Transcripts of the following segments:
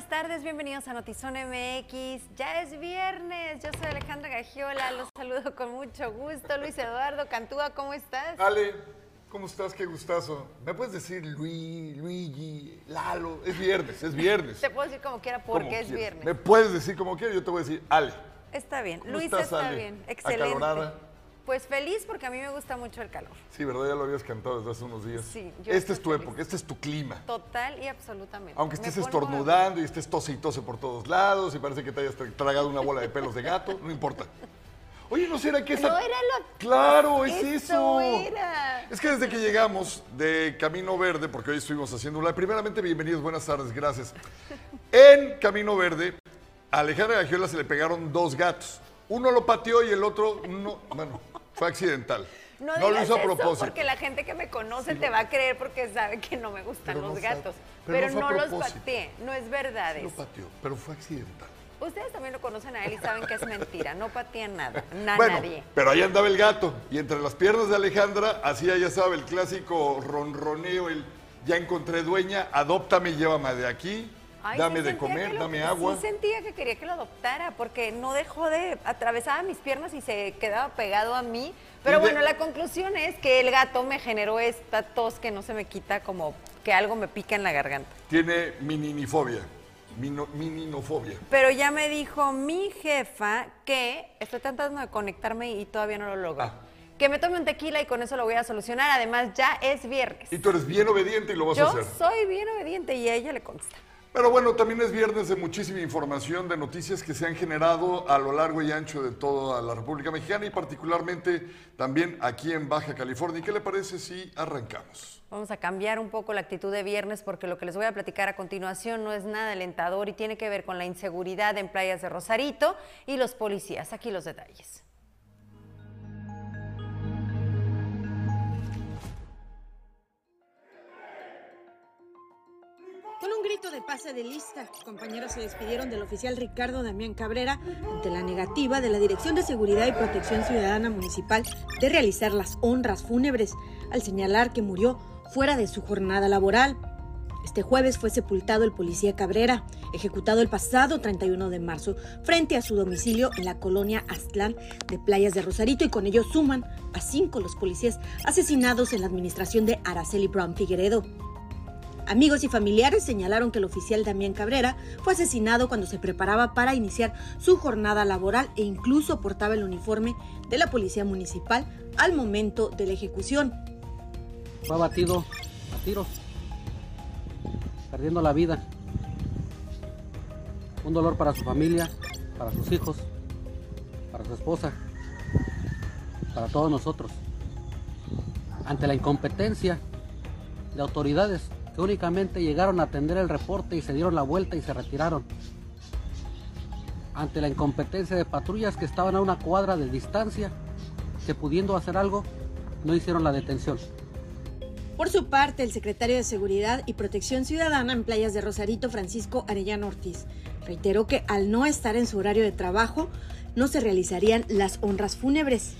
buenas tardes, bienvenidos a Notizón MX. Ya es viernes, yo soy Alejandra Gagiola, los saludo con mucho gusto. Luis Eduardo Cantúa, ¿cómo estás? Ale, ¿cómo estás? Qué gustazo. ¿Me puedes decir Luis, Luigi, Lalo? Es viernes, es viernes. Te puedo decir como quiera porque Como es viernes. Me puedes decir como quieras, yo te voy a decir Ale. Está bien, ¿Cómo Luis estás, está Ale? bien, excelente. ¿Acalorada? Pues feliz porque a mí me gusta mucho el calor. Sí, ¿verdad? Ya lo habías cantado desde hace unos días. Sí, yo Esta es tu feliz. época, este es tu clima. Total y absolutamente. Aunque estés estornudando y estés tose y tose por todos lados y parece que te hayas tra- tragado una bola de pelos de gato, no importa. Oye, ¿no será que esa... No era lo- Claro, es Eso eso. era. Es que desde que llegamos de Camino Verde, porque hoy estuvimos haciendo una... Primeramente, bienvenidos, buenas tardes, gracias. En Camino Verde, a Alejandra Gagiola se le pegaron dos gatos. Uno lo pateó y el otro, no, bueno, fue accidental. No, lo hizo a propósito. porque la gente que me conoce te va a creer porque sabe que no me gustan Pero los gatos. pero Pero, no los pateé, no es verdad Sí lo eso. pateó, pero fue accidental. Ustedes también lo conocen a él y saben que es mentira, no patean nada, na- bueno, nadie. pero ahí andaba el gato y entre las piernas de Alejandra hacía, ya sabe, el clásico ronroneo, el ya encontré dueña, adóptame y llévame de aquí, Ay, dame sí de comer, lo- dame agua. Sí sentía que quería que lo adoptara porque no dejó de atravesaba mis piernas y se quedaba pegado a mí. Pero de- bueno, la conclusión es que el gato me generó esta tos que no se me quita como que algo me pica en la garganta. Tiene mininifobia, mino- mininofobia. Pero ya me dijo mi jefa que estoy tratando de conectarme y todavía no lo logro. Ah. Que me tome un tequila y con eso lo voy a solucionar. Además, ya es viernes. Y tú eres bien obediente y lo vas a Yo hacer. soy bien obediente y a ella le consta. Pero bueno, también es viernes de muchísima información, de noticias que se han generado a lo largo y ancho de toda la República Mexicana y particularmente también aquí en Baja California. ¿Y qué le parece si arrancamos? Vamos a cambiar un poco la actitud de viernes porque lo que les voy a platicar a continuación no es nada alentador y tiene que ver con la inseguridad en playas de Rosarito y los policías. Aquí los detalles. De pase de lista, compañeros se despidieron del oficial Ricardo Damián Cabrera ante la negativa de la Dirección de Seguridad y Protección Ciudadana Municipal de realizar las honras fúnebres, al señalar que murió fuera de su jornada laboral. Este jueves fue sepultado el policía Cabrera, ejecutado el pasado 31 de marzo frente a su domicilio en la colonia Aztlán de Playas de Rosarito y con ello suman a cinco los policías asesinados en la administración de Araceli Brown Figueredo. Amigos y familiares señalaron que el oficial Damián Cabrera fue asesinado cuando se preparaba para iniciar su jornada laboral e incluso portaba el uniforme de la policía municipal al momento de la ejecución. fue abatido a tiros, perdiendo la vida. Un dolor para su familia, para sus hijos, para su esposa, para todos nosotros. Ante la incompetencia de autoridades que únicamente llegaron a atender el reporte y se dieron la vuelta y se retiraron. Ante la incompetencia de patrullas que estaban a una cuadra de distancia, que pudiendo hacer algo, no hicieron la detención. Por su parte, el secretario de Seguridad y Protección Ciudadana en Playas de Rosarito, Francisco Arellano Ortiz, reiteró que al no estar en su horario de trabajo, no se realizarían las honras fúnebres.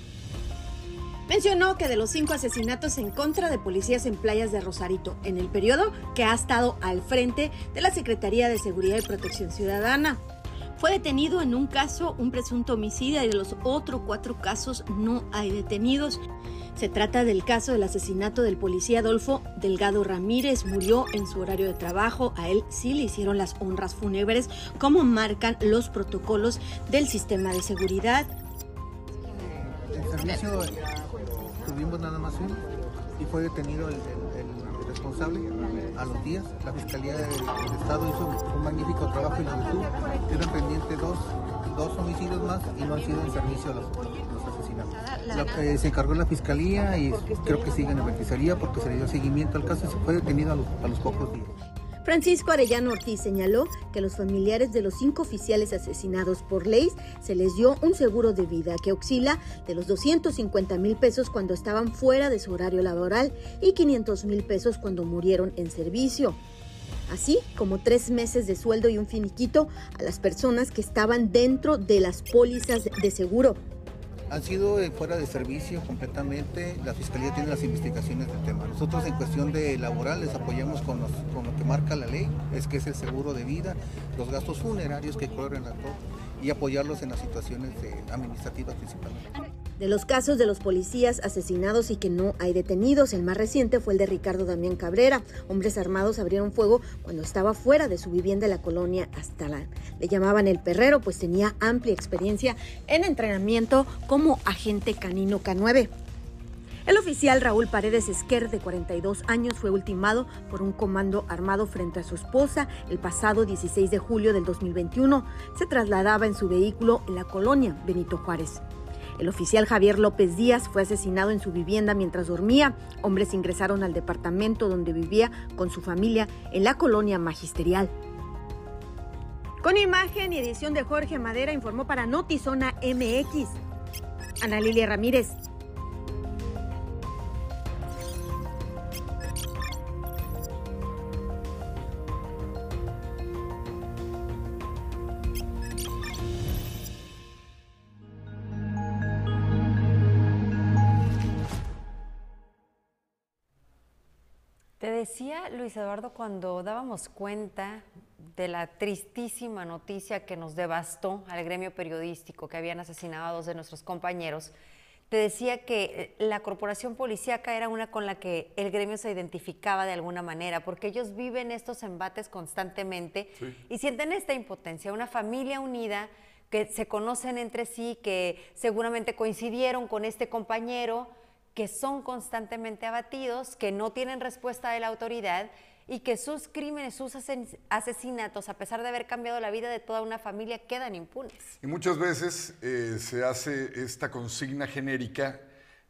Mencionó que de los cinco asesinatos en contra de policías en playas de Rosarito, en el periodo que ha estado al frente de la Secretaría de Seguridad y Protección Ciudadana, fue detenido en un caso un presunto homicida y de los otros cuatro casos no hay detenidos. Se trata del caso del asesinato del policía Adolfo Delgado Ramírez. Murió en su horario de trabajo. A él sí le hicieron las honras fúnebres, como marcan los protocolos del sistema de seguridad. Tuvimos nada más y fue detenido el, responsable a los días. La Fiscalía del, Estado hizo un magnífico trabajo y lo detuvo. Quedan pendientes dos, dos homicidios más y no han sido en servicio los, los asesinatos. Se encargó la Fiscalía y creo que siguen en la Fiscalía porque se le dio seguimiento al caso y se fue detenido a los, a los pocos días. Francisco Arellano Ortiz señaló que a los familiares de los cinco oficiales asesinados por ley se les dio un seguro de vida que oscila de los 250 mil pesos cuando estaban fuera de su horario laboral y 500 mil pesos cuando murieron en servicio. Así como tres meses de sueldo y un finiquito a las personas que estaban dentro de las pólizas de seguro. Han sido eh, fuera de servicio completamente, la Fiscalía tiene las investigaciones del tema. Nosotros en cuestión de laboral les apoyamos con, con lo que marca la ley, es que es el seguro de vida, los gastos funerarios que corren a todos y apoyarlos en las situaciones administrativas principalmente. De los casos de los policías asesinados y que no hay detenidos, el más reciente fue el de Ricardo Damián Cabrera. Hombres armados abrieron fuego cuando estaba fuera de su vivienda en la colonia Aztlán. Le llamaban el perrero, pues tenía amplia experiencia en entrenamiento como agente canino K9. El oficial Raúl Paredes Esquer, de 42 años, fue ultimado por un comando armado frente a su esposa el pasado 16 de julio del 2021. Se trasladaba en su vehículo en la colonia Benito Juárez. El oficial Javier López Díaz fue asesinado en su vivienda mientras dormía. Hombres ingresaron al departamento donde vivía con su familia en la colonia magisterial. Con imagen y edición de Jorge Madera informó para Notizona MX. Ana Lilia Ramírez. Decía Luis Eduardo cuando dábamos cuenta de la tristísima noticia que nos devastó al gremio periodístico, que habían asesinado a dos de nuestros compañeros, te decía que eh, la corporación policíaca era una con la que el gremio se identificaba de alguna manera, porque ellos viven estos embates constantemente y sienten esta impotencia, una familia unida que se conocen entre sí, que seguramente coincidieron con este compañero, que son constantemente abatidos, que no tienen respuesta de la autoridad y que sus crímenes, sus asesinatos, a pesar de haber cambiado la vida de toda una familia, quedan impunes. Y muchas veces eh, se hace esta consigna genérica,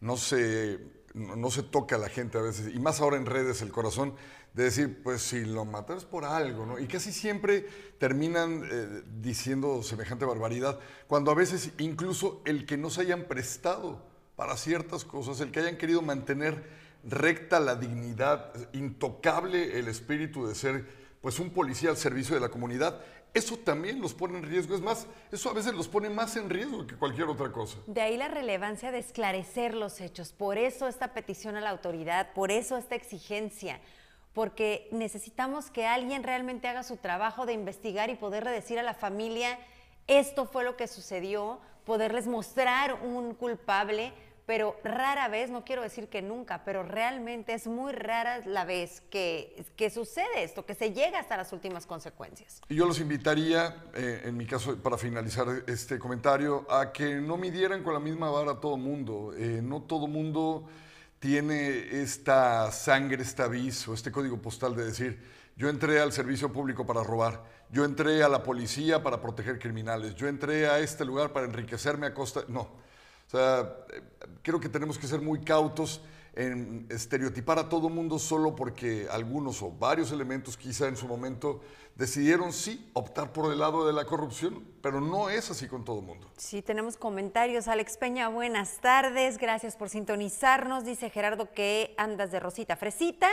no se, no se toca a la gente a veces, y más ahora en redes el corazón, de decir, pues si lo matas por algo, ¿no? Y casi siempre terminan eh, diciendo semejante barbaridad, cuando a veces incluso el que no se hayan prestado para ciertas cosas, el que hayan querido mantener recta la dignidad, intocable el espíritu de ser pues un policía al servicio de la comunidad, eso también los pone en riesgo. Es más, eso a veces los pone más en riesgo que cualquier otra cosa. De ahí la relevancia de esclarecer los hechos. Por eso esta petición a la autoridad, por eso esta exigencia, porque necesitamos que alguien realmente haga su trabajo de investigar y poderle decir a la familia, esto fue lo que sucedió, poderles mostrar un culpable pero rara vez, no quiero decir que nunca, pero realmente es muy rara la vez que, que sucede esto, que se llega hasta las últimas consecuencias. Yo los invitaría, eh, en mi caso, para finalizar este comentario, a que no midieran con la misma vara a todo mundo. Eh, no todo mundo tiene esta sangre, este aviso, este código postal de decir, yo entré al servicio público para robar, yo entré a la policía para proteger criminales, yo entré a este lugar para enriquecerme a costa... No o sea, creo que tenemos que ser muy cautos en estereotipar a todo mundo solo porque algunos o varios elementos quizá en su momento decidieron sí optar por el lado de la corrupción, pero no es así con todo mundo. Sí, tenemos comentarios. Alex Peña, buenas tardes, gracias por sintonizarnos. Dice Gerardo que andas de Rosita Fresita.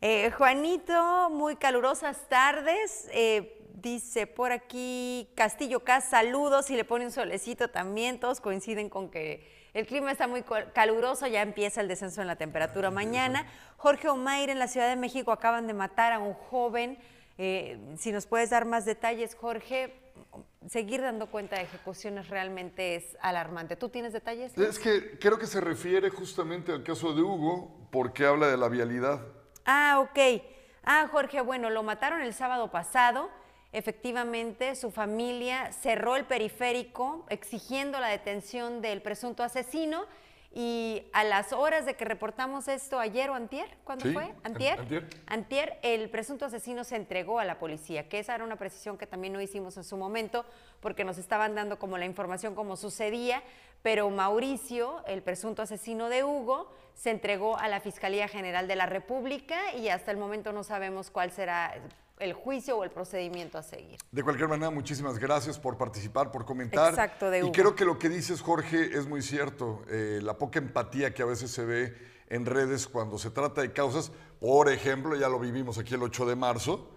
Eh, Juanito, muy calurosas tardes. Eh, Dice por aquí Castillo Cas, saludos y le pone un solecito también. Todos coinciden con que el clima está muy caluroso, ya empieza el descenso en la temperatura mañana. Jorge Omair en la Ciudad de México acaban de matar a un joven. Eh, si nos puedes dar más detalles, Jorge, seguir dando cuenta de ejecuciones realmente es alarmante. ¿Tú tienes detalles? Es que creo que se refiere justamente al caso de Hugo porque habla de la vialidad. Ah, ok. Ah, Jorge, bueno, lo mataron el sábado pasado efectivamente su familia cerró el periférico exigiendo la detención del presunto asesino y a las horas de que reportamos esto ayer o antier, ¿cuándo fue? ¿Antier? antier. Antier, el presunto asesino se entregó a la policía, que esa era una precisión que también no hicimos en su momento porque nos estaban dando como la información como sucedía, pero Mauricio, el presunto asesino de Hugo, se entregó a la Fiscalía General de la República y hasta el momento no sabemos cuál será el juicio o el procedimiento a seguir. De cualquier manera, muchísimas gracias por participar, por comentar. Exacto, de Y creo que lo que dices, Jorge, es muy cierto. Eh, la poca empatía que a veces se ve en redes cuando se trata de causas, por ejemplo, ya lo vivimos aquí el 8 de marzo,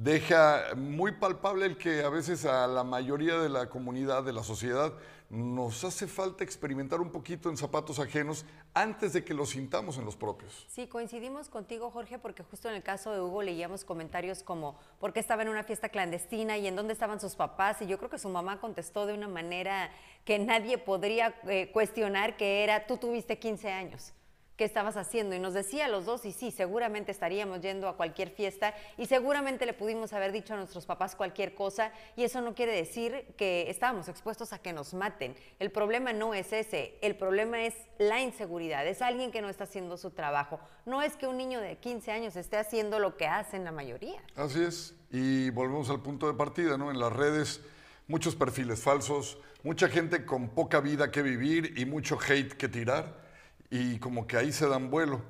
deja muy palpable el que a veces a la mayoría de la comunidad, de la sociedad, nos hace falta experimentar un poquito en zapatos ajenos antes de que los sintamos en los propios. Sí, coincidimos contigo, Jorge, porque justo en el caso de Hugo leíamos comentarios como por qué estaba en una fiesta clandestina y en dónde estaban sus papás. Y yo creo que su mamá contestó de una manera que nadie podría eh, cuestionar, que era, tú tuviste 15 años qué estabas haciendo. Y nos decía los dos, y sí, seguramente estaríamos yendo a cualquier fiesta y seguramente le pudimos haber dicho a nuestros papás cualquier cosa y eso no quiere decir que estábamos expuestos a que nos maten. El problema no es ese, el problema es la inseguridad, es alguien que no está haciendo su trabajo. No es que un niño de 15 años esté haciendo lo que hacen la mayoría. Así es, y volvemos al punto de partida, ¿no? En las redes muchos perfiles falsos, mucha gente con poca vida que vivir y mucho hate que tirar y como que ahí se dan vuelo.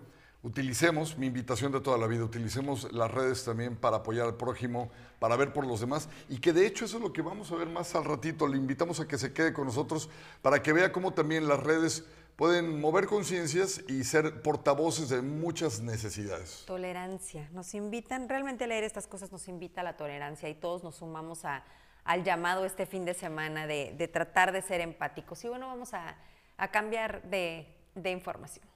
Utilicemos, mi invitación de toda la vida, utilicemos las redes también para apoyar al prójimo, para ver por los demás y que de hecho eso es lo que vamos a ver más al ratito. Le invitamos a que se quede con nosotros para que vea cómo también las redes pueden mover conciencias y ser portavoces de muchas necesidades. Tolerancia, nos invitan, realmente leer estas cosas nos invita a la tolerancia y todos nos sumamos a, al llamado este fin de semana de, de tratar de ser empáticos. Y bueno, vamos a, a cambiar de de información.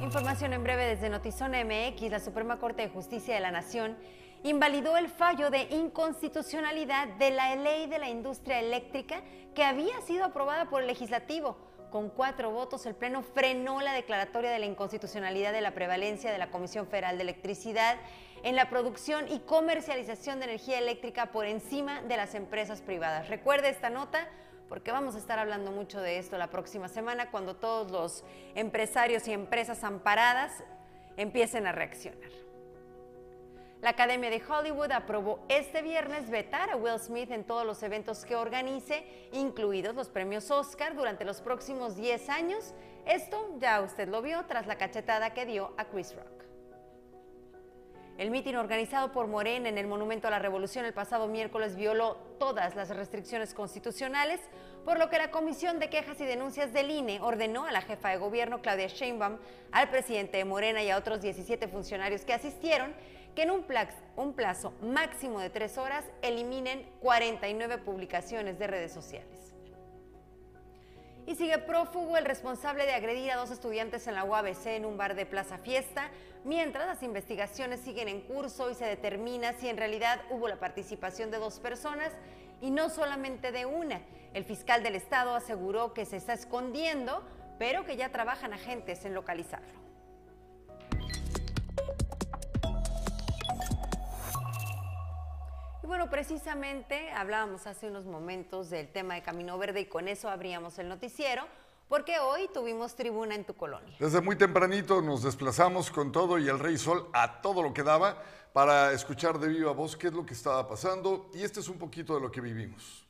Información en breve desde Notizona MX. La Suprema Corte de Justicia de la Nación invalidó el fallo de inconstitucionalidad de la ley de la industria eléctrica que había sido aprobada por el legislativo. Con cuatro votos, el Pleno frenó la declaratoria de la inconstitucionalidad de la prevalencia de la Comisión Federal de Electricidad en la producción y comercialización de energía eléctrica por encima de las empresas privadas. Recuerde esta nota porque vamos a estar hablando mucho de esto la próxima semana cuando todos los empresarios y empresas amparadas empiecen a reaccionar. La Academia de Hollywood aprobó este viernes vetar a Will Smith en todos los eventos que organice, incluidos los premios Oscar durante los próximos 10 años. Esto ya usted lo vio tras la cachetada que dio a Chris Rock. El mitin organizado por Morena en el Monumento a la Revolución el pasado miércoles violó todas las restricciones constitucionales, por lo que la Comisión de Quejas y Denuncias del INE ordenó a la jefa de gobierno Claudia Sheinbaum, al presidente de Morena y a otros 17 funcionarios que asistieron que en un plazo, un plazo máximo de tres horas eliminen 49 publicaciones de redes sociales. Y sigue prófugo el responsable de agredir a dos estudiantes en la UABC en un bar de Plaza Fiesta, mientras las investigaciones siguen en curso y se determina si en realidad hubo la participación de dos personas y no solamente de una. El fiscal del estado aseguró que se está escondiendo, pero que ya trabajan agentes en localizarlo. bueno, precisamente hablábamos hace unos momentos del tema de Camino Verde y con eso abríamos el noticiero. Porque hoy tuvimos tribuna en tu colonia. Desde muy tempranito nos desplazamos con todo y el Rey Sol a todo lo que daba para escuchar de viva voz qué es lo que estaba pasando y este es un poquito de lo que vivimos.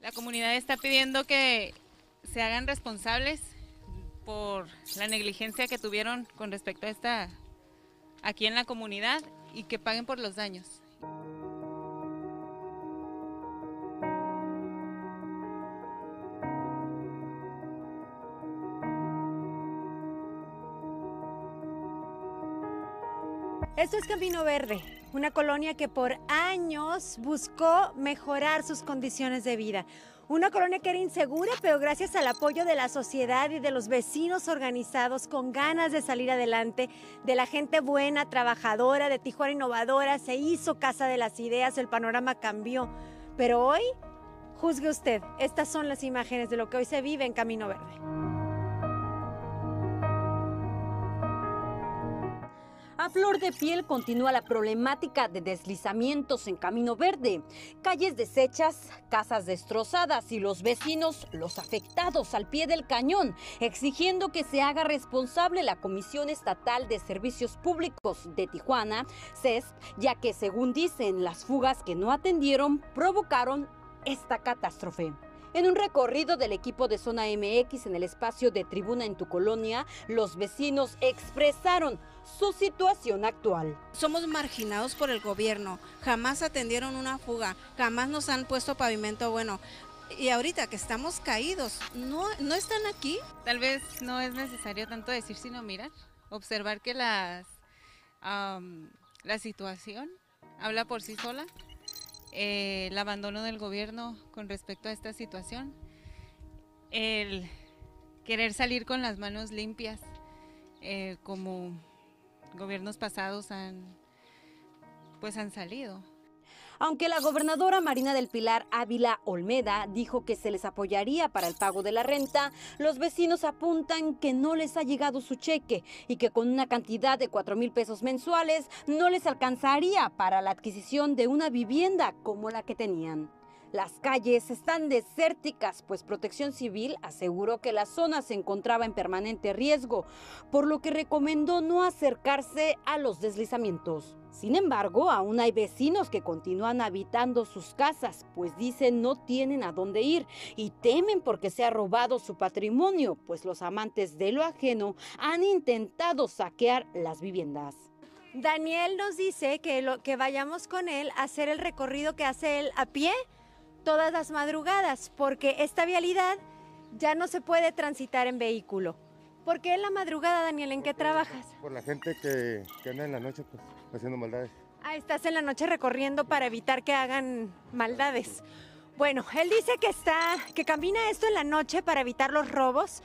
La comunidad está pidiendo que se hagan responsables por la negligencia que tuvieron con respecto a esta aquí en la comunidad y que paguen por los daños. Esto es Camino Verde, una colonia que por años buscó mejorar sus condiciones de vida. Una colonia que era insegura, pero gracias al apoyo de la sociedad y de los vecinos organizados con ganas de salir adelante, de la gente buena, trabajadora, de Tijuana innovadora, se hizo Casa de las Ideas, el panorama cambió. Pero hoy, juzgue usted, estas son las imágenes de lo que hoy se vive en Camino Verde. A flor de piel continúa la problemática de deslizamientos en Camino Verde, calles deshechas, casas destrozadas y los vecinos, los afectados al pie del cañón, exigiendo que se haga responsable la Comisión Estatal de Servicios Públicos de Tijuana, CESP, ya que según dicen las fugas que no atendieron provocaron esta catástrofe. En un recorrido del equipo de Zona MX en el espacio de Tribuna en tu colonia, los vecinos expresaron su situación actual. Somos marginados por el gobierno, jamás atendieron una fuga, jamás nos han puesto pavimento bueno. Y ahorita que estamos caídos, ¿no, ¿no están aquí? Tal vez no es necesario tanto decir, sino mirar, observar que las, la situación habla por sí sola. Eh, el abandono del gobierno con respecto a esta situación, el querer salir con las manos limpias, eh, como gobiernos pasados han, pues han salido. Aunque la gobernadora Marina del Pilar Ávila Olmeda dijo que se les apoyaría para el pago de la renta, los vecinos apuntan que no les ha llegado su cheque y que con una cantidad de 4 mil pesos mensuales no les alcanzaría para la adquisición de una vivienda como la que tenían. Las calles están desérticas, pues Protección Civil aseguró que la zona se encontraba en permanente riesgo, por lo que recomendó no acercarse a los deslizamientos. Sin embargo, aún hay vecinos que continúan habitando sus casas, pues dicen no tienen a dónde ir y temen porque se ha robado su patrimonio, pues los amantes de lo ajeno han intentado saquear las viviendas. Daniel nos dice que, lo, que vayamos con él a hacer el recorrido que hace él a pie todas las madrugadas, porque esta vialidad ya no se puede transitar en vehículo. ¿Por qué en la madrugada, Daniel? ¿En qué trabajas? Por la gente que, anda en la noche pues, haciendo maldades. Ah, estás en la noche recorriendo para evitar que hagan maldades. Bueno, él dice que está, que camina esto en la noche para evitar los robos.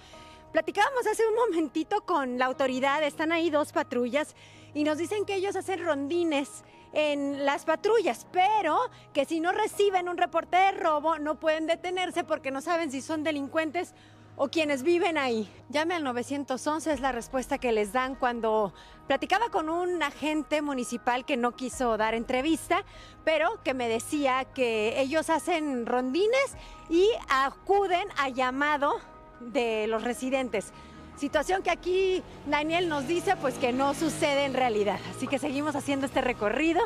Platicábamos hace un momentito con la autoridad, están ahí dos patrullas y nos dicen que ellos hacen rondines en las patrullas, pero que si no reciben un reporte de robo no pueden detenerse porque no saben si son delincuentes o quienes viven ahí. Llame al 911 es la respuesta que les dan cuando platicaba con un agente municipal que no quiso dar entrevista, pero que me decía que ellos hacen rondines y acuden a llamado de los residentes. Situación que aquí Daniel nos dice pues que no sucede en realidad. Así que seguimos haciendo este recorrido.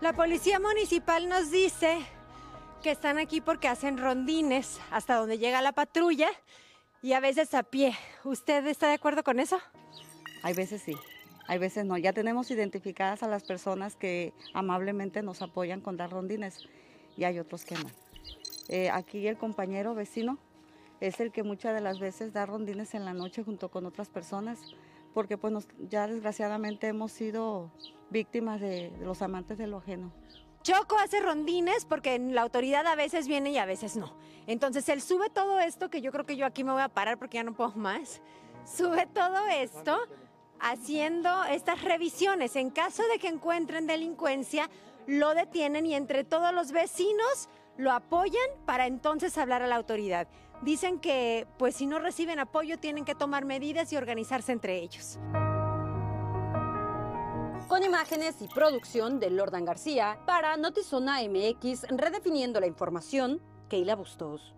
La policía municipal nos dice que están aquí porque hacen rondines hasta donde llega la patrulla y a veces a pie. ¿Usted está de acuerdo con eso? Hay veces sí. Hay veces no, ya tenemos identificadas a las personas que amablemente nos apoyan con dar rondines y hay otros que no. Eh, aquí el compañero vecino es el que muchas de las veces da rondines en la noche junto con otras personas, porque pues ya desgraciadamente hemos sido víctimas de, de los amantes de lo ajeno. Choco hace rondines porque la autoridad a veces viene y a veces no. Entonces él sube todo esto, que yo creo que yo aquí me voy a parar porque ya no puedo más. Sube todo esto haciendo estas revisiones. En caso de que encuentren delincuencia, lo detienen y entre todos los vecinos lo apoyan para entonces hablar a la autoridad. Dicen que pues si no reciben apoyo tienen que tomar medidas y organizarse entre ellos. Con imágenes y producción de Lordan García para Notizona MX, redefiniendo la información, Keila Bustos.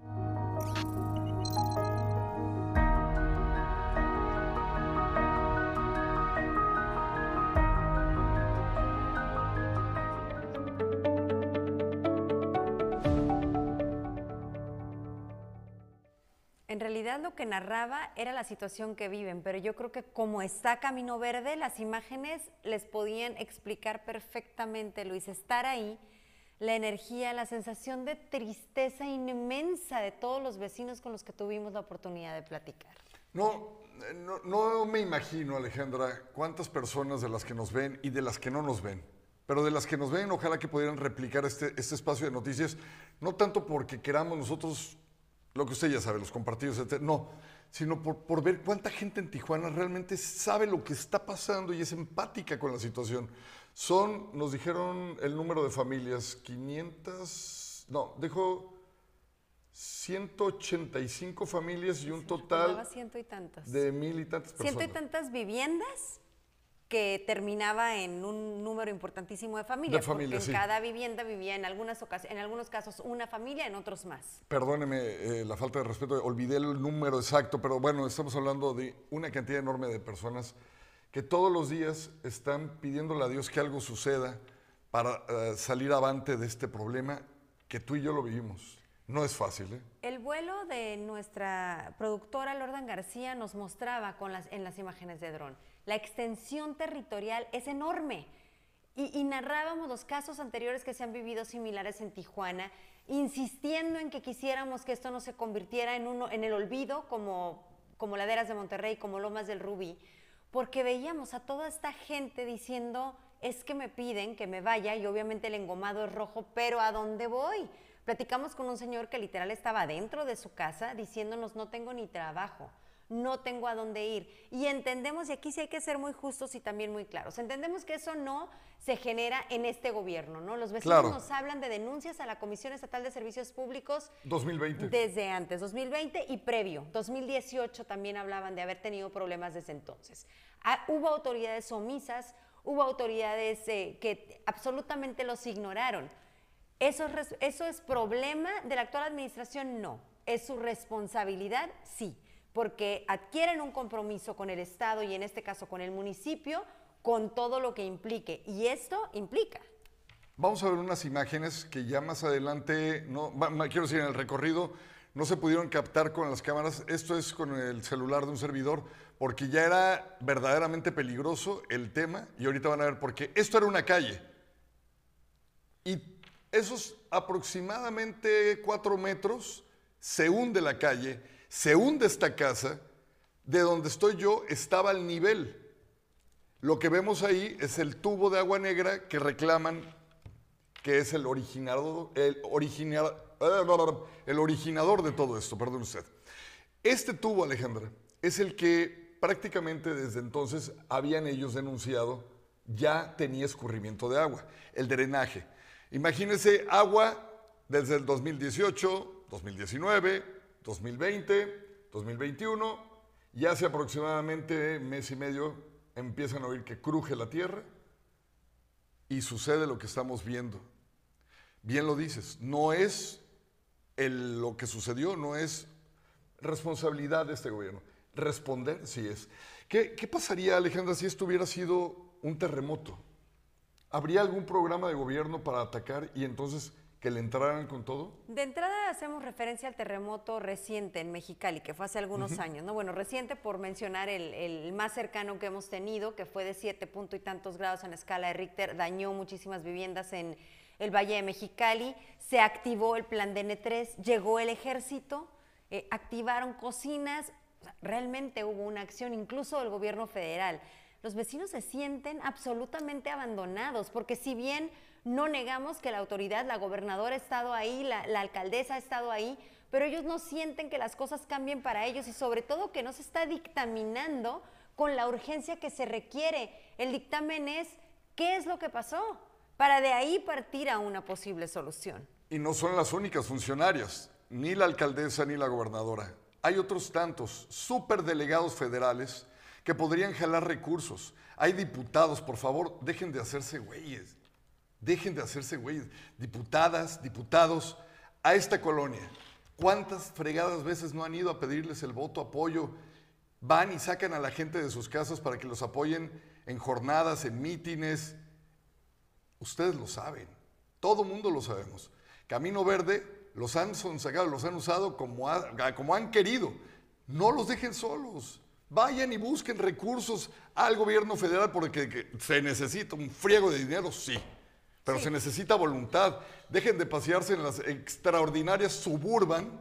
Realidad lo que narraba era la situación que viven, pero yo creo que como está Camino Verde, las imágenes les podían explicar perfectamente, Luis, estar ahí, la energía, la sensación de tristeza inmensa de todos los vecinos con los que tuvimos la oportunidad de platicar. No, no, no me imagino, Alejandra, cuántas personas de las que nos ven y de las que no nos ven pero de las que nos ven, ojalá que pudieran replicar este, este espacio de noticias, no tanto porque queramos nosotros lo que usted ya sabe, los compartidos, etc. No, sino por, por, ver cuánta gente en Tijuana realmente sabe lo que está pasando y es empática con la situación. Son, nos dijeron el número de familias, 500, no, dijo 185 familias y un total ciento y tantos. de mil y tantas personas. Ciento y tantas viviendas que terminaba en un número importantísimo de familias, de porque en cada vivienda vivía en, algunas en algunos casos una familia, en otros más. Perdóneme eh, la falta de respeto, olvidé el número exacto, pero bueno, estamos hablando de una cantidad enorme de personas que todos los días están pidiéndole a Dios que algo suceda para eh, salir avante de este problema que tú y yo lo vivimos. No es fácil, ¿eh? El vuelo de nuestra productora Lordan García nos mostraba con las, en las imágenes de dron. La extensión territorial es enorme. Y, narrábamos los casos anteriores que se han vivido similares en Tijuana, insistiendo en que quisiéramos que esto no se convirtiera en, uno, en el olvido, como, como Laderas de Monterrey, como Lomas del Rubí, porque veíamos a toda esta gente diciendo, es que me piden que me vaya y obviamente el engomado es rojo, pero ¿a dónde voy? Platicamos con un señor que literal estaba dentro de su casa diciéndonos no tengo ni trabajo, no tengo a dónde ir. Y entendemos, y aquí sí hay que ser muy justos y también muy claros, entendemos que eso no se genera en este gobierno, ¿no? Los vecinos Claro. nos hablan de denuncias a la Comisión Estatal de Servicios Públicos 2020. desde antes, 2020 y previo. 2018 también hablaban de haber tenido problemas desde entonces. Ah, hubo autoridades omisas, hubo autoridades eh, que absolutamente los ignoraron. ¿Eso es, ¿Eso es problema de la actual administración? No. ¿Es su responsabilidad? Sí. Porque adquieren un compromiso con el Estado y en este caso con el municipio con todo lo que implique. Y esto implica. Vamos a ver unas imágenes que ya más adelante, no, quiero decir, en el recorrido no se pudieron captar con las cámaras. Esto es con el celular de un servidor, porque ya era verdaderamente peligroso el tema y ahorita van a ver por qué. Esto era una calle. Y esos aproximadamente cuatro metros se hunde la calle, se hunde esta casa, de donde estoy yo estaba al nivel. Lo que vemos ahí es el tubo de agua negra que reclaman que es el originador, el, origina- el originador de todo esto, perdón usted. Este tubo, Alejandra, es el que prácticamente desde entonces habían ellos denunciado ya tenía escurrimiento de agua, el drenaje. Imagínense agua desde el 2018, 2019, 2020, 2021, y hace aproximadamente mes y medio empiezan a oír que cruje la tierra y sucede lo que estamos viendo. Bien lo dices, no es el- lo que sucedió, no es responsabilidad de este gobierno. Responder sí es. ¿Qué, qué pasaría, Alejandra, si esto hubiera sido un terremoto? ¿Habría algún programa de gobierno para atacar y entonces que le entraran con todo? De entrada hacemos referencia al terremoto reciente en Mexicali, que fue hace algunos años, ¿no? Bueno, reciente por mencionar el, el más cercano que hemos tenido, que fue de siete punto y tantos grados en escala de Richter, dañó muchísimas viviendas en el Valle de Mexicali, se activó el plan de N3, llegó el ejército, eh, activaron cocinas, o sea, realmente hubo una acción, incluso del gobierno federal. Los vecinos se sienten absolutamente abandonados, porque si bien no negamos que la autoridad, la gobernadora ha estado ahí, la, alcaldesa ha estado ahí, pero ellos no sienten que las cosas cambien para ellos y sobre todo que no se está dictaminando con la urgencia que se requiere. El dictamen es, ¿qué es lo que pasó? Para de ahí partir a una posible solución. Y no son las únicas funcionarias, ni la alcaldesa ni la gobernadora. Hay otros tantos superdelegados federales que podrían jalar recursos. Hay diputados, por favor, dejen de hacerse güeyes. Dejen de hacerse güeyes. Diputadas, diputados, a esta colonia. ¿Cuántas fregadas veces no han ido a pedirles el voto, apoyo? Van y sacan a la gente de sus casas para que los apoyen en jornadas, en mítines. Ustedes lo saben. Todo mundo lo sabemos. Camino Verde los han sonsacado, los han usado como, como han querido. No los dejen solos. Vayan y busquen recursos al gobierno federal porque que se necesita un friego de dinero, sí. Pero se necesita voluntad. Dejen de pasearse en las extraordinarias suburban.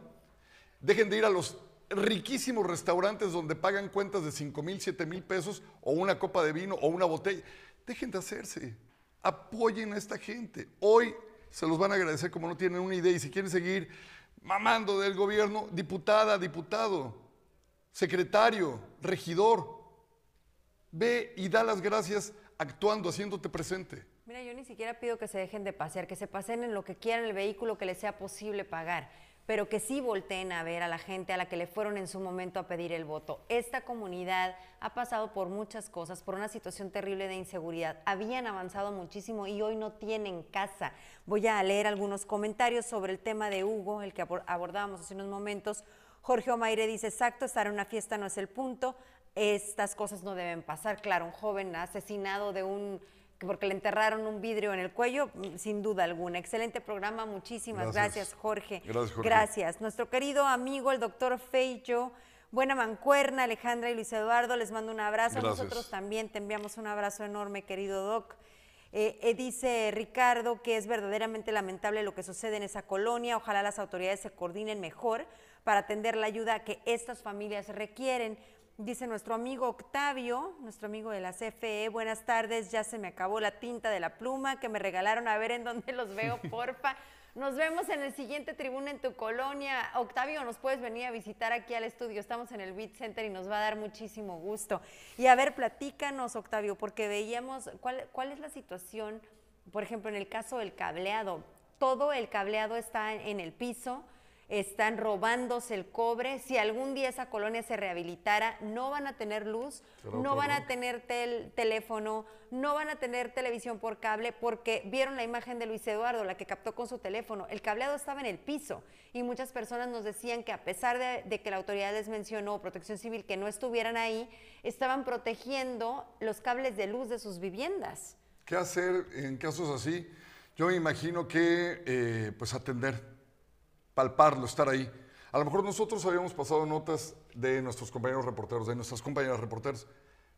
Dejen de ir a los riquísimos restaurantes donde pagan cuentas de 5 mil, 7 mil pesos o una copa de vino o una botella. Dejen de hacerse. Apoyen a esta gente. Hoy se los van a agradecer como no tienen una idea. Y si quieren seguir mamando del gobierno, diputada, diputado, secretario, regidor, ve y da las gracias actuando, haciéndote presente. Mira, yo ni siquiera pido que se dejen de pasear, que se pasen en lo que quieran el vehículo que les sea posible pagar, pero que sí volteen a ver a la gente a la que le fueron en su momento a pedir el voto. Esta comunidad ha pasado por muchas cosas, por una situación terrible de inseguridad. Habían avanzado muchísimo y hoy no tienen casa. Voy a leer algunos comentarios sobre el tema de Hugo, el que abor- abordábamos hace unos momentos. Jorge Omaire dice, exacto, estar en una fiesta no es el punto, estas cosas no deben pasar. Claro, un joven asesinado de un porque le enterraron un vidrio en el cuello, mm, sin duda alguna. Excelente programa, muchísimas gracias, Gracias. Jorge. Gracias, Jorge. Gracias. Nuestro querido amigo, el doctor Feillo, buena mancuerna, Alejandra y Luis Eduardo, les mando un abrazo. Gracias. Nosotros también te enviamos un abrazo enorme, querido doc. Eh, eh, dice Ricardo que es verdaderamente lamentable lo que sucede en esa colonia. Ojalá las autoridades se coordinen mejor para atender la ayuda que estas familias requieren. Dice nuestro amigo Octavio, nuestro amigo de la CFE, buenas tardes, ya se me acabó la tinta de la pluma que me regalaron, a ver en dónde los veo, porfa. Nos vemos en el siguiente tribuna en tu colonia. Octavio, nos puedes venir a visitar aquí al estudio. Estamos en el Beat Center y nos va a dar muchísimo gusto. Y a ver, platícanos, Octavio, porque veíamos cuál, cuál es la situación, por ejemplo, en el caso del cableado. Todo el cableado está en, en el piso, están robándose el cobre. Si algún día esa colonia se rehabilitara, no van a tener luz, no van a tener tel- teléfono, no van a tener televisión por cable porque vieron la imagen de Luis Eduardo, la que captó con su teléfono. El cableado estaba en el piso y muchas personas nos decían que a pesar de, de que la autoridad les mencionó, Protección Civil, que no estuvieran ahí, estaban protegiendo los cables de luz de sus viviendas. ¿Qué hacer en casos así? Yo me imagino que eh, pues atender, palparlo, estar ahí. A lo mejor nosotros habíamos pasado notas de nuestros compañeros reporteros, de nuestras compañeras reporteras,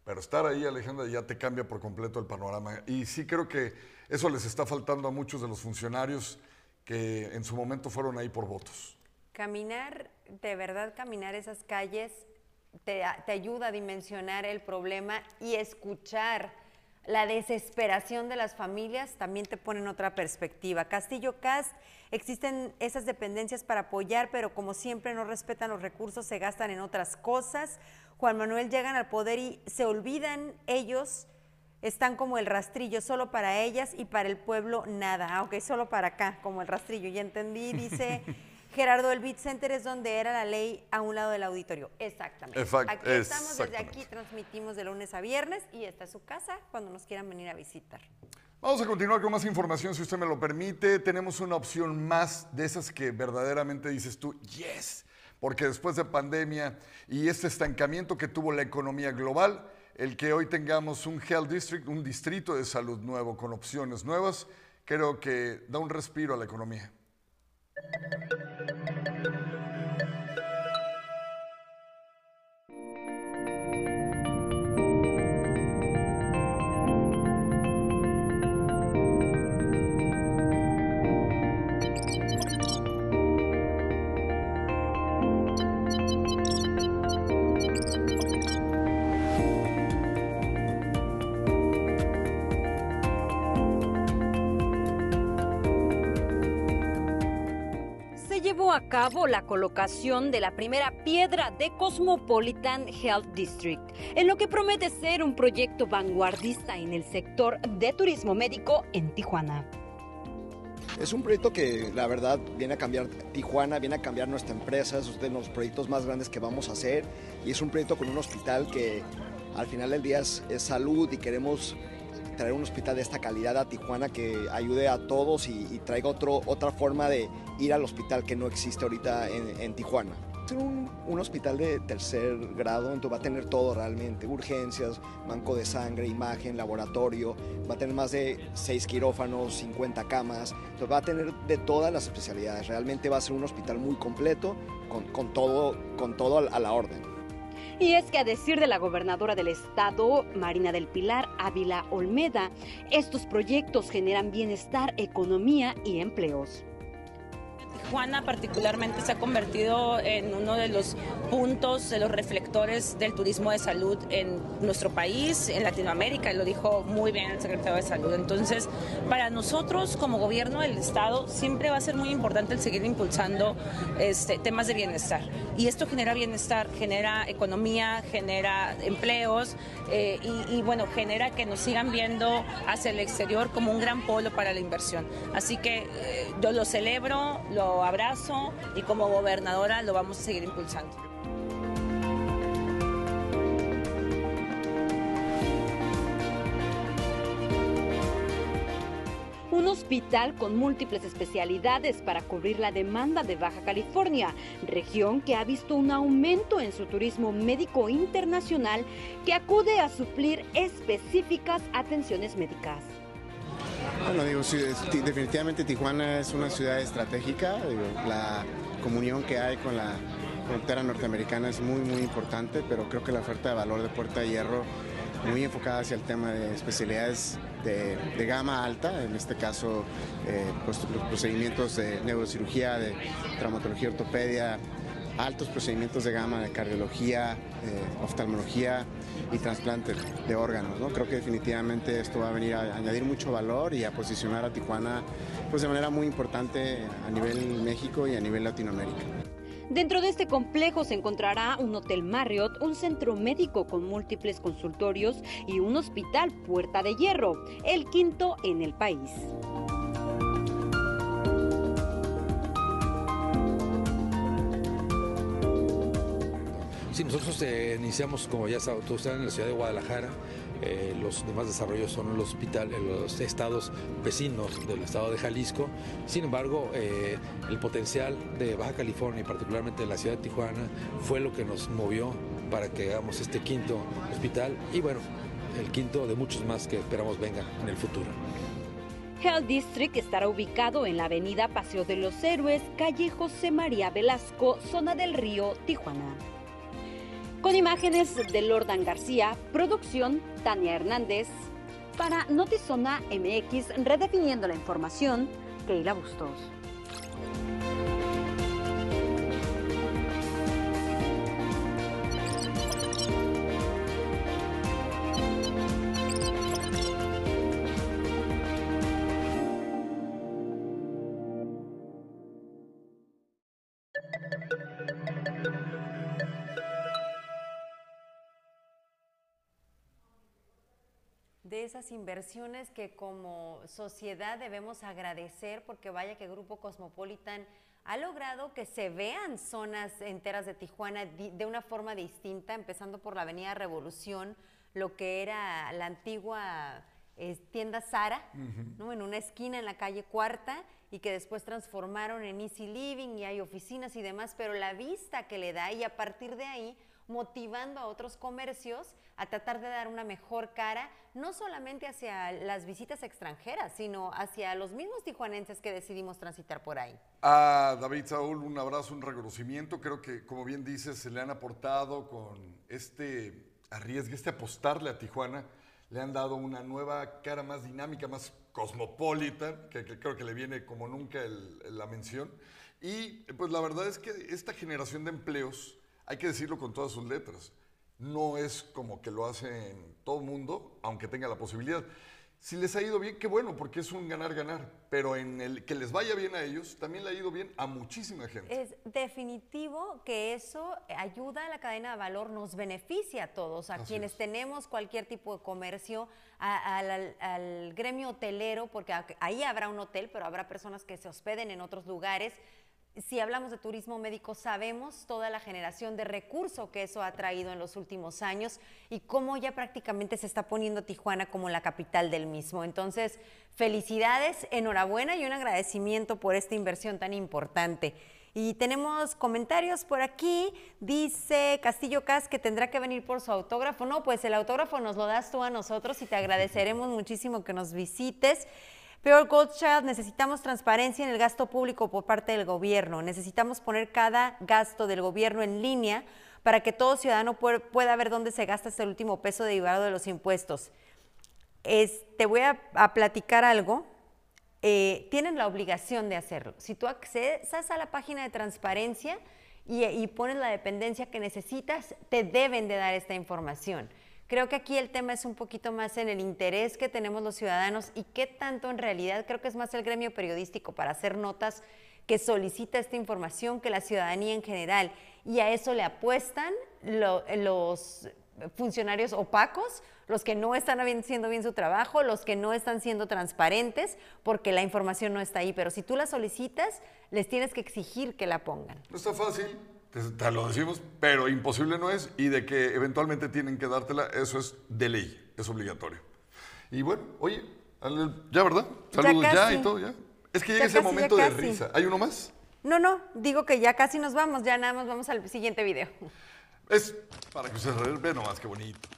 pero estar ahí, Alejandra, ya te cambia por completo el panorama. Y sí creo que eso les está faltando a muchos de los funcionarios que en su momento fueron ahí por votos. Caminar, de verdad caminar esas calles te, te ayuda a dimensionar el problema y escuchar la desesperación de las familias también te pone en otra perspectiva. Castillo Cast, existen esas dependencias para apoyar, pero como siempre no respetan los recursos, se gastan en otras cosas. Juan Manuel llegan al poder y se olvidan ellos, están como el rastrillo, solo para ellas y para el pueblo nada. Ah, ok, solo para acá, como el rastrillo, ya entendí, dice Gerardo, el Beat Center es donde era la ley a un lado del auditorio. Exactamente. Exact- aquí estamos, desde aquí transmitimos de lunes a viernes y esta es su casa cuando nos quieran venir a visitar. Vamos a continuar con más información, si usted me lo permite. Tenemos una opción más de esas que verdaderamente dices tú, yes, porque después de pandemia y este estancamiento que tuvo la economía global, el que hoy tengamos un Health District, un distrito de salud nuevo con opciones nuevas, creo que da un respiro a la economía. Thank you. Cabo la colocación de la primera piedra de Cosmopolitan Health District, en lo que promete ser un proyecto vanguardista en el sector de turismo médico en Tijuana. Es un proyecto que la verdad viene a cambiar Tijuana, viene a cambiar nuestra empresa, es de los proyectos más grandes que vamos a hacer y es un proyecto con un hospital que al final del día es, es salud y queremos traer un hospital de esta calidad a Tijuana que ayude a todos y, traiga otro, otra forma de ir al hospital que no existe ahorita en, en Tijuana. Un, un hospital de tercer grado, entonces va a tener todo realmente, urgencias, banco de sangre, imagen, laboratorio, va a tener más de 6 quirófanos, 50 camas, entonces va a tener de todas las especialidades, realmente va a ser un hospital muy completo, con, con todo, con todo a la orden. Y es que a decir de la gobernadora del estado, Marina del Pilar Ávila Olmeda, estos proyectos generan bienestar, economía y empleos. Tijuana particularmente se ha convertido en uno de los puntos, de los reflectores del turismo de salud en nuestro país, en Latinoamérica, lo dijo muy bien el secretario de Salud. Entonces, para nosotros como gobierno del Estado siempre va a ser muy importante el seguir impulsando este, temas de bienestar. Y esto genera bienestar, genera economía, genera empleos eh, y, y, bueno, genera que nos sigan viendo hacia el exterior como un gran polo para la inversión. Así que eh, yo lo celebro, lo abrazo y como gobernadora lo vamos a seguir impulsando. un hospital con múltiples especialidades para cubrir la demanda de Baja California, región que ha visto un aumento en su turismo médico internacional que acude a suplir específicas atenciones médicas. Bueno, digo, definitivamente Tijuana es una ciudad estratégica, la comunión que hay con la frontera norteamericana es muy, muy importante, pero creo que la oferta de valor de Puerta de Hierro, muy enfocada hacia el tema de especialidades de, gama alta, en este caso eh, pues, los procedimientos de neurocirugía, de traumatología, ortopedia, altos procedimientos de gama de cardiología, eh, oftalmología y trasplante de órganos. ¿no? Creo que definitivamente esto va a venir a añadir mucho valor y a posicionar a Tijuana pues, de manera muy importante a nivel México y a nivel Latinoamérica. Dentro de este complejo se encontrará un hotel Marriott, un centro médico con múltiples consultorios y un hospital Puerta de Hierro, el quinto en el país. Sí, nosotros eh, iniciamos, como ya saben, en la ciudad de Guadalajara. Eh, los demás desarrollos son los, hospitales, los estados vecinos del estado de Jalisco. Sin embargo, eh, el potencial de Baja California y particularmente de la ciudad de Tijuana fue lo que nos movió para que hagamos este quinto hospital y bueno, el quinto de muchos más que esperamos vengan en el futuro. Health District estará ubicado en la avenida Paseo de los Héroes, calle José María Velasco, zona del río, Tijuana. Con imágenes de Lordan García, producción Tania Hernández. Para Notizona MX, redefiniendo la información, Keila Bustos. Esas inversiones que como sociedad debemos agradecer porque vaya que Grupo Cosmopolitan ha logrado que se vean zonas enteras de Tijuana de una forma distinta, empezando por la Avenida Revolución, lo que era la antigua eh, tienda Sara, ¿no? en una esquina en la calle Cuarta, y que después transformaron en Easy Living y hay oficinas y demás, pero la vista que le da y a partir de ahí motivando a otros comercios a tratar de dar una mejor cara, no solamente hacia las visitas extranjeras, sino hacia los mismos tijuanenses que decidimos transitar por ahí. A David Saúl, un abrazo, un reconocimiento. Creo que, como bien dices, se le han aportado con este arriesgue, este apostarle a Tijuana, le han dado una nueva cara más dinámica, más cosmopolita, que, creo que le viene como nunca la mención. Y pues la verdad es que esta generación de empleos, hay que decirlo con todas sus letras, no es como que lo hacen todo el mundo, aunque tenga la posibilidad. Si les ha ido bien, qué bueno, porque es un ganar-ganar. Pero en el que les vaya bien a ellos, también le ha ido bien a muchísima gente. Es definitivo que eso ayuda a la cadena de valor, nos beneficia a todos, a quienes tenemos cualquier tipo de comercio, al gremio hotelero, porque ahí habrá un hotel, pero habrá personas que se hospeden en otros lugares si hablamos de turismo médico, sabemos toda la generación de recurso que eso ha traído en los últimos años y cómo ya prácticamente se está poniendo Tijuana como la capital del mismo. Entonces, felicidades, enhorabuena y un agradecimiento por esta inversión tan importante. Y tenemos comentarios por aquí. Dice Castillo Cas que tendrá que venir por su autógrafo. No, pues el autógrafo nos lo das tú a nosotros y te agradeceremos muchísimo que nos visites. Peor Goldchild, necesitamos transparencia en el gasto público por parte del gobierno. Necesitamos poner cada gasto del gobierno en línea para que todo ciudadano pueda ver dónde se gasta este último peso derivado de los impuestos. te voy a, platicar algo. Eh, tienen la obligación de hacerlo. Si tú accedes a la página de transparencia y, y pones la dependencia que necesitas, te deben de dar esta información. Creo que aquí el tema es un poquito más en el interés que tenemos los ciudadanos y qué tanto en realidad creo que es más el gremio periodístico para hacer notas que solicita esta información que la ciudadanía en general. Y a eso le apuestan los funcionarios opacos, los que no están haciendo bien su trabajo, los que no están siendo transparentes, porque la información no está ahí. Pero si tú la solicitas, les tienes que exigir que la pongan. No está fácil, te, lo decimos, pero imposible no es, y de que eventualmente tienen que dártela, eso es de ley, es obligatorio. Y bueno, oye, Ya, ¿verdad? Saludos ya, y todo, ya. Es que llega Ya ese casi, momento de risa. ¿Hay uno más? No, no, digo que ya casi nos vamos, ya nada más vamos al siguiente video. Es para que ustedes vean nomás qué bonito.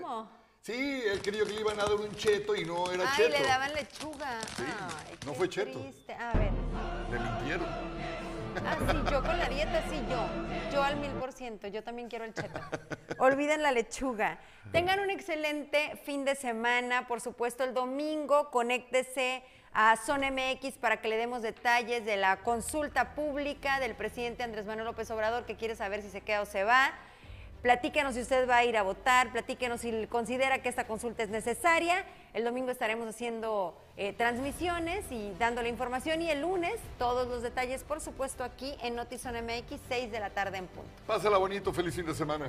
¿Cómo? Sí, él creyó que le iban a dar un cheto y no era Ay, cheto. le daban lechuga. Sí, Ay, no fue cheto. triste. A ver. Le mintieron. Ah, sí, yo con la dieta, sí, yo. Yo al mil por ciento, yo también quiero el cheto. Olviden la lechuga. Tengan un excelente fin de semana. Por supuesto, el domingo conéctese a Son MX para que le demos detalles de la consulta pública del presidente Andrés Manuel López Obrador que quiere saber si se queda o se va. Platíquenos si usted va a ir a votar, platíquenos si considera que esta consulta es necesaria. El domingo estaremos haciendo eh, transmisiones y dando la información y el lunes todos los detalles, por supuesto, aquí en Notizón MX, 6 de la tarde en punto. Pásala bonito, feliz fin de semana.